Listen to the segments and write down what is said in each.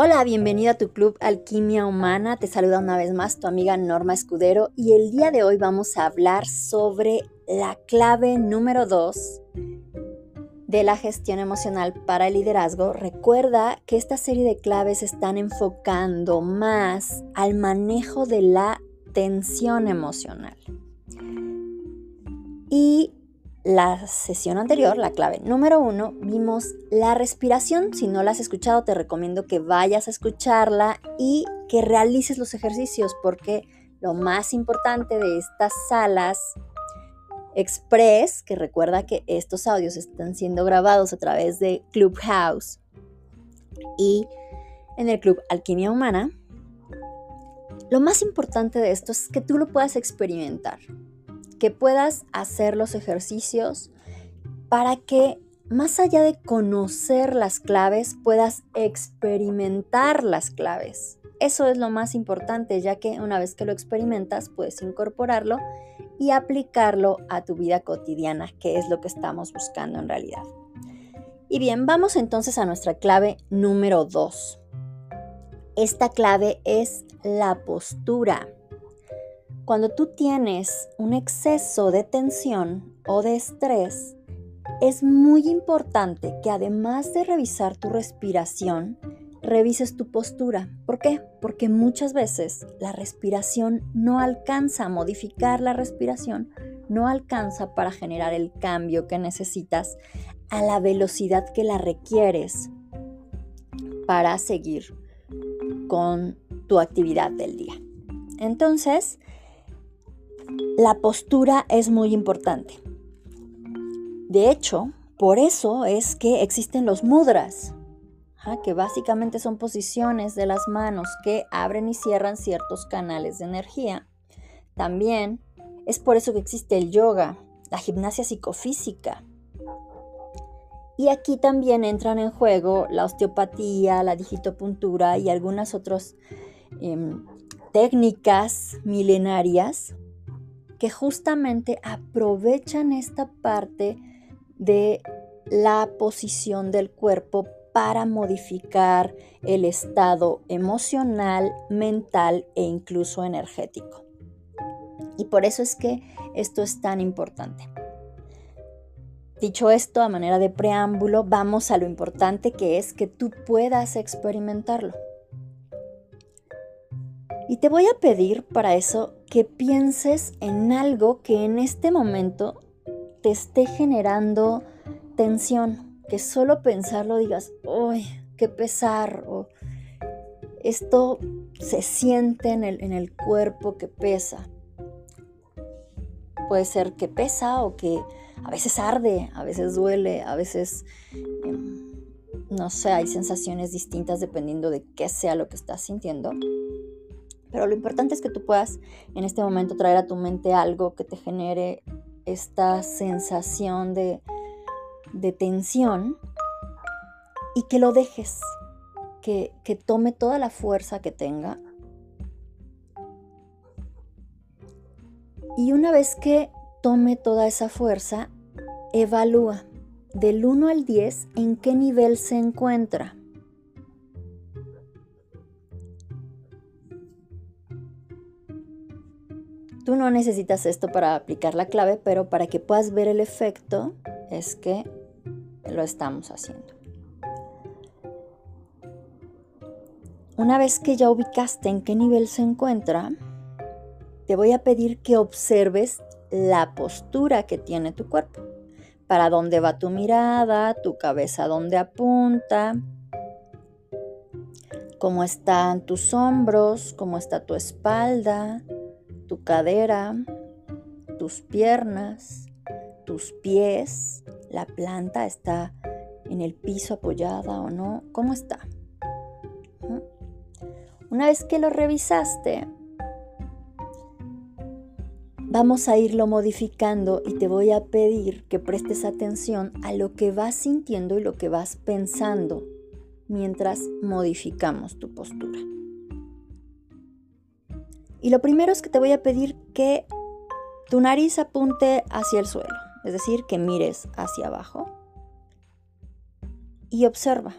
Hola, bienvenido a tu club Alquimia Humana. Te saluda una vez más tu amiga Norma Escudero y el día de hoy vamos a hablar sobre la clave número 2 de la gestión emocional para el liderazgo. Recuerda que esta serie de claves están enfocando más al manejo de la tensión emocional. Y la sesión anterior, la clave número uno, vimos la respiración. Si no la has escuchado, te recomiendo que vayas a escucharla y que realices los ejercicios porque lo más importante de estas salas express, que recuerda que estos audios están siendo grabados a través de Clubhouse y en el Club Alquimia Humana, lo más importante de esto es que tú lo puedas experimentar que puedas hacer los ejercicios para que más allá de conocer las claves, puedas experimentar las claves. Eso es lo más importante, ya que una vez que lo experimentas, puedes incorporarlo y aplicarlo a tu vida cotidiana, que es lo que estamos buscando en realidad. Y bien, vamos entonces a nuestra clave número 2. Esta clave es la postura. Cuando tú tienes un exceso de tensión o de estrés, es muy importante que además de revisar tu respiración, revises tu postura. ¿Por qué? Porque muchas veces la respiración no alcanza a modificar la respiración, no alcanza para generar el cambio que necesitas a la velocidad que la requieres para seguir con tu actividad del día. Entonces, la postura es muy importante. De hecho, por eso es que existen los mudras, que básicamente son posiciones de las manos que abren y cierran ciertos canales de energía. También es por eso que existe el yoga, la gimnasia psicofísica. Y aquí también entran en juego la osteopatía, la digitopuntura y algunas otras em, técnicas milenarias que justamente aprovechan esta parte de la posición del cuerpo para modificar el estado emocional, mental e incluso energético. Y por eso es que esto es tan importante. Dicho esto, a manera de preámbulo, vamos a lo importante que es que tú puedas experimentarlo. Y te voy a pedir para eso que pienses en algo que en este momento te esté generando tensión, que solo pensarlo digas, ¡ay, qué pesar! O esto se siente en el, en el cuerpo que pesa. Puede ser que pesa o que a veces arde, a veces duele, a veces, em, no sé, hay sensaciones distintas dependiendo de qué sea lo que estás sintiendo. Pero lo importante es que tú puedas en este momento traer a tu mente algo que te genere esta sensación de, tensión y que lo dejes, que, que tome toda la fuerza que tenga. Y una vez que tome toda esa fuerza, evalúa del 1 al 10 en qué nivel se encuentra. Necesitas esto para aplicar la clave, pero para que puedas ver el efecto es que lo estamos haciendo. Una vez que ya ubicaste en qué nivel se encuentra, te voy a pedir que observes la postura que tiene tu cuerpo. Para dónde va tu mirada, tu cabeza dónde apunta, cómo están tus hombros, cómo está tu espalda, tu cadera, tus piernas, tus pies, la planta está en el piso apoyada o no, ¿cómo está? Una vez que lo revisaste, vamos a irlo modificando y te voy a pedir que prestes atención a lo que vas sintiendo y lo que vas pensando mientras modificamos tu postura. Y lo primero es que te voy a pedir que tu nariz apunte hacia el suelo, es decir, que mires hacia abajo y observa.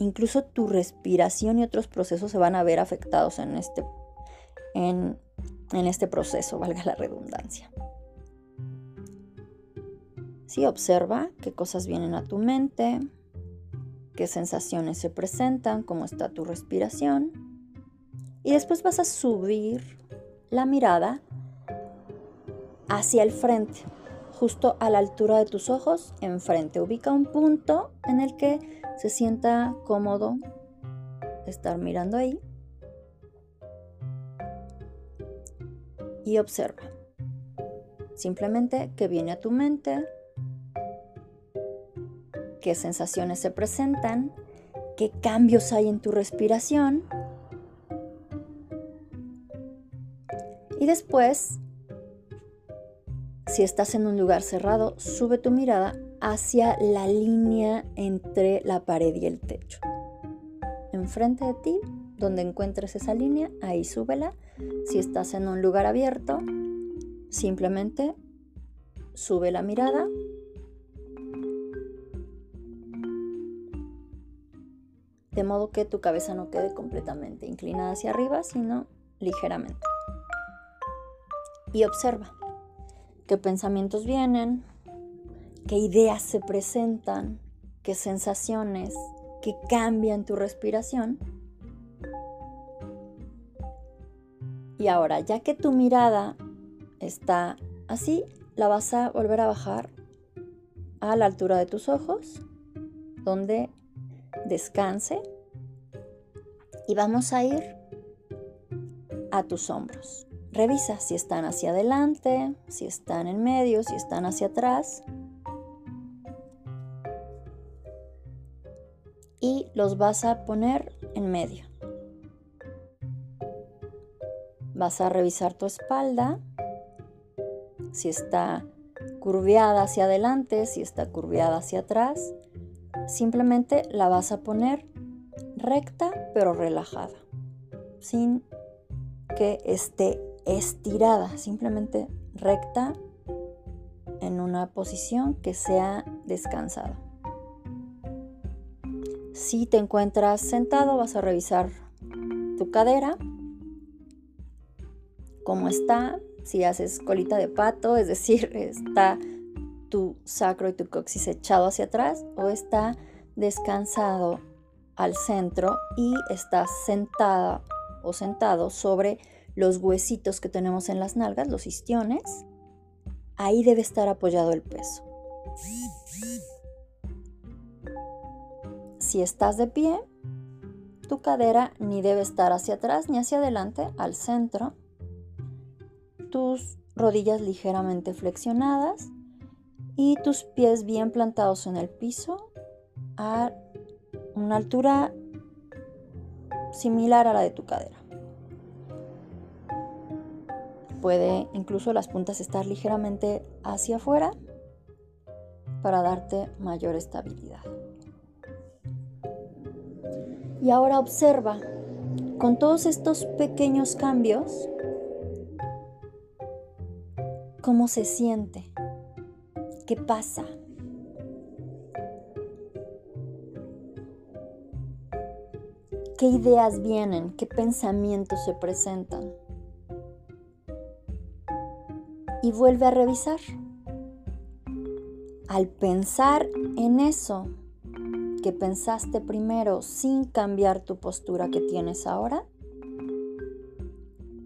incluso tu respiración y otros procesos se van a ver afectados en este, en, en este proceso, valga la redundancia. Sí, observa qué cosas vienen a tu mente, qué sensaciones se presentan, cómo está tu respiración. Y después vas a subir la mirada hacia el frente, justo a la altura de tus ojos, enfrente. Ubica un punto en el que se sienta cómodo estar mirando ahí. Y observa. Simplemente que viene a tu mente, qué sensaciones se presentan, qué cambios hay en tu respiración. Y después, si estás en un lugar cerrado, sube tu mirada hacia la línea entre la pared y el techo. Enfrente de ti, donde encuentres esa línea, ahí súbela. Si estás en un lugar abierto, simplemente sube la mirada de modo que tu cabeza no quede completamente inclinada hacia arriba, sino ligeramente. Y observa qué pensamientos vienen, qué ideas se presentan, qué sensaciones, qué cambian tu respiración. Y ahora, ya que tu mirada está así, la vas a volver a bajar a la altura de tus ojos, donde descanse y vamos a ir a tus hombros. Revisa si están hacia adelante, si están en medio, si están hacia atrás. Y los vas a poner en medio. Vas a revisar tu espalda, si está curviada hacia adelante, si está curviada hacia atrás simplemente la vas a poner recta pero relajada, sin que esté estirada, simplemente recta en una posición que sea descansada. Si te encuentras sentado, vas a revisar tu cadera, cómo está, si haces colita de pato, es decir, está tu sacro y tu coxis echado hacia atrás o está descansado al centro y estás sentada o sentado sobre los huesitos que tenemos en las nalgas, los istiones. Ahí debe estar apoyado el peso. Si estás de pie, tu cadera ni debe estar hacia atrás ni hacia adelante, al centro. Tus rodillas ligeramente flexionadas y tus pies bien plantados en el piso a una altura similar a la de tu cadera. Puede incluso las puntas estar ligeramente hacia afuera para darte mayor estabilidad. Y ahora observa, con todos estos pequeños cambios, cómo se siente ¿Qué pasa? ¿Qué ideas vienen? ¿Qué pensamientos se presentan? Y vuelve a revisar. Al pensar en eso que pensaste primero sin cambiar tu postura que tienes ahora,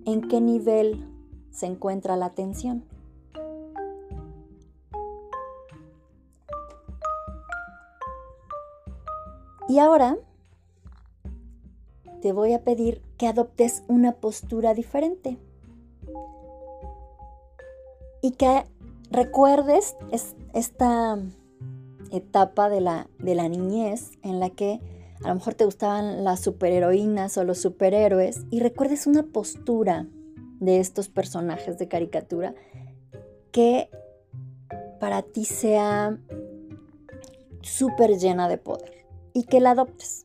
¿en qué nivel se encuentra la atención? Y ahora te voy a pedir que adoptes una postura diferente y que recuerdes esta etapa de la, de la niñez en la que a lo mejor te gustaban las superheroínas o los superhéroes y recuerdes una postura de estos personajes de caricatura que para ti sea súper llena de poder y que la adoptes.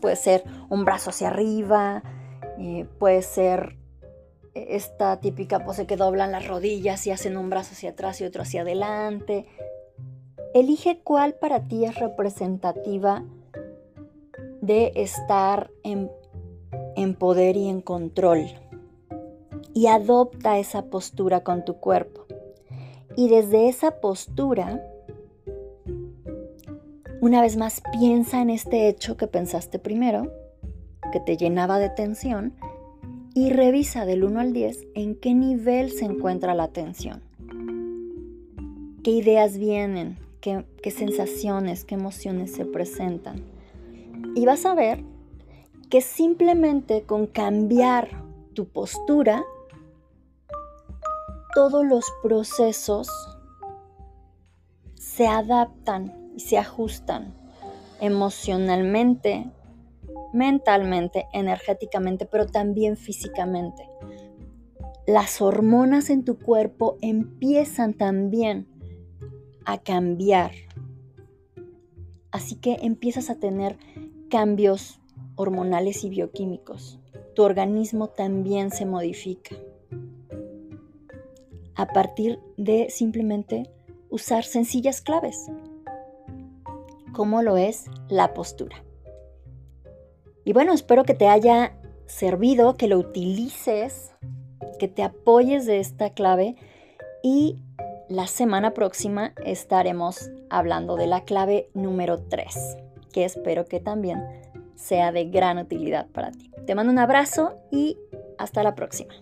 puede ser un brazo hacia arriba, eh, puede ser esta típica pose que doblan las rodillas y hacen un brazo hacia atrás y otro hacia adelante. Elige cuál para ti es representativa de estar en, en poder y en control. Y adopta esa postura con tu cuerpo. Y desde esa postura, una vez más piensa en este hecho que pensaste primero, que te llenaba de tensión, y revisa del 1 al 10 en qué nivel se encuentra la tensión. ¿Qué ideas vienen? ¿Qué, qué sensaciones, qué emociones se presentan? Y vas a ver que simplemente con cambiar tu postura, todos los procesos se adaptan y se ajustan emocionalmente, mentalmente, energéticamente, pero también físicamente. Las hormonas en tu cuerpo empiezan también a cambiar. Así que empiezas a tener cambios hormonales y bioquímicos. Tu organismo también se modifica a partir de simplemente usar sencillas claves, como lo es la postura. Y bueno, espero que te haya servido, que lo utilices, que te apoyes de esta clave y la semana próxima estaremos hablando de la clave número 3, que espero que también sea de gran utilidad para ti. Te mando un abrazo y hasta la próxima.